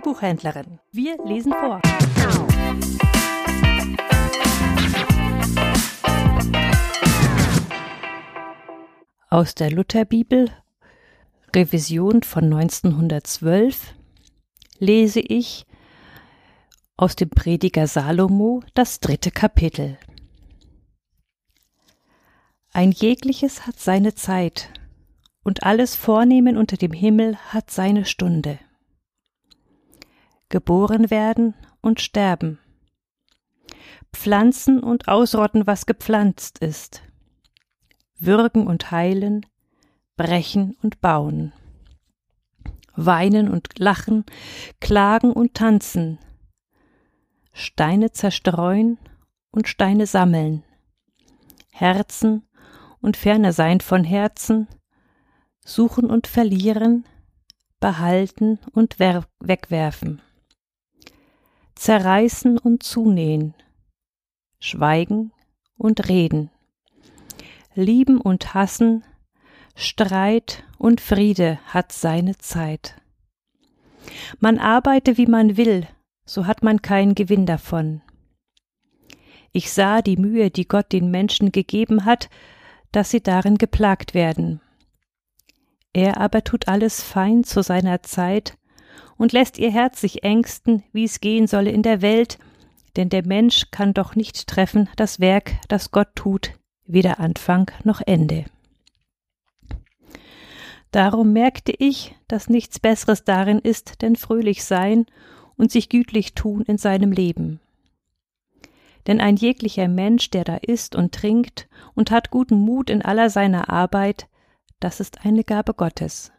Buchhändlerin. Wir lesen vor. Aus der Lutherbibel, Revision von 1912, lese ich aus dem Prediger Salomo das dritte Kapitel. Ein jegliches hat seine Zeit, und alles Vornehmen unter dem Himmel hat seine Stunde. Geboren werden und sterben, pflanzen und ausrotten, was gepflanzt ist, würgen und heilen, brechen und bauen, weinen und lachen, klagen und tanzen, Steine zerstreuen und Steine sammeln, Herzen und ferne sein von Herzen, suchen und verlieren, behalten und wegwerfen, zerreißen und zunähen, schweigen und reden, lieben und hassen, Streit und Friede hat seine Zeit. Man arbeite wie man will, so hat man keinen Gewinn davon. Ich sah die Mühe, die Gott den Menschen gegeben hat, dass sie darin geplagt werden. Er aber tut alles fein zu seiner Zeit und lässt ihr Herz sich ängsten, wie es gehen solle in der Welt, denn der Mensch kann doch nicht treffen das Werk, das Gott tut, weder Anfang noch Ende. Darum merkte ich, dass nichts Besseres darin ist, denn fröhlich sein und sich gütlich tun in seinem Leben. Denn ein jeglicher Mensch, der da isst und trinkt und hat guten Mut in aller seiner Arbeit, das ist eine Gabe Gottes.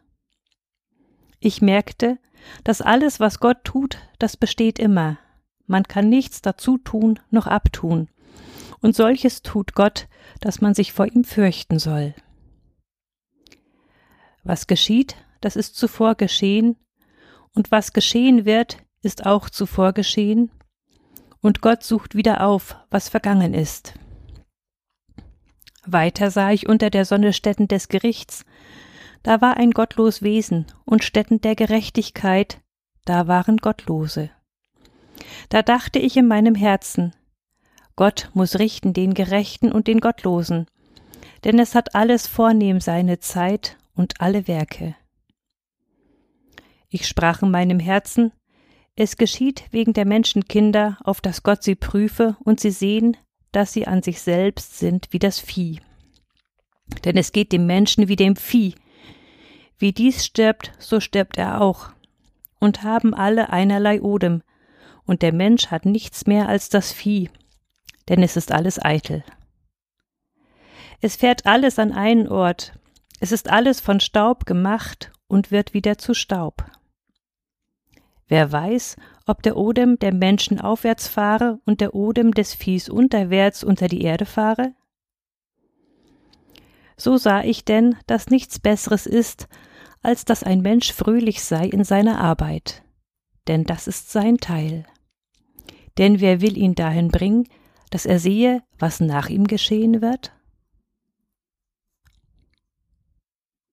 Ich merkte, dass alles, was Gott tut, das besteht immer. Man kann nichts dazu tun noch abtun. Und solches tut Gott, dass man sich vor ihm fürchten soll. Was geschieht, das ist zuvor geschehen, und was geschehen wird, ist auch zuvor geschehen, und Gott sucht wieder auf, was vergangen ist. Weiter sah ich unter der Sonne Stätten des Gerichts, da war ein gottlos Wesen, und Stätten der Gerechtigkeit, da waren Gottlose. Da dachte ich in meinem Herzen, Gott muss richten den Gerechten und den Gottlosen, denn es hat alles vornehm seine Zeit und alle Werke. Ich sprach in meinem Herzen, es geschieht wegen der Menschenkinder, auf dass Gott sie prüfe und sie sehen, dass sie an sich selbst sind wie das Vieh. Denn es geht dem Menschen wie dem Vieh. Wie dies stirbt, so stirbt er auch. Und haben alle einerlei Odem, und der Mensch hat nichts mehr als das Vieh, denn es ist alles eitel. Es fährt alles an einen Ort, es ist alles von Staub gemacht und wird wieder zu Staub. Wer weiß, ob der Odem der Menschen aufwärts fahre und der Odem des Viehs unterwärts unter die Erde fahre? So sah ich denn, dass nichts Besseres ist, als dass ein Mensch fröhlich sei in seiner Arbeit, denn das ist sein Teil. Denn wer will ihn dahin bringen, dass er sehe, was nach ihm geschehen wird?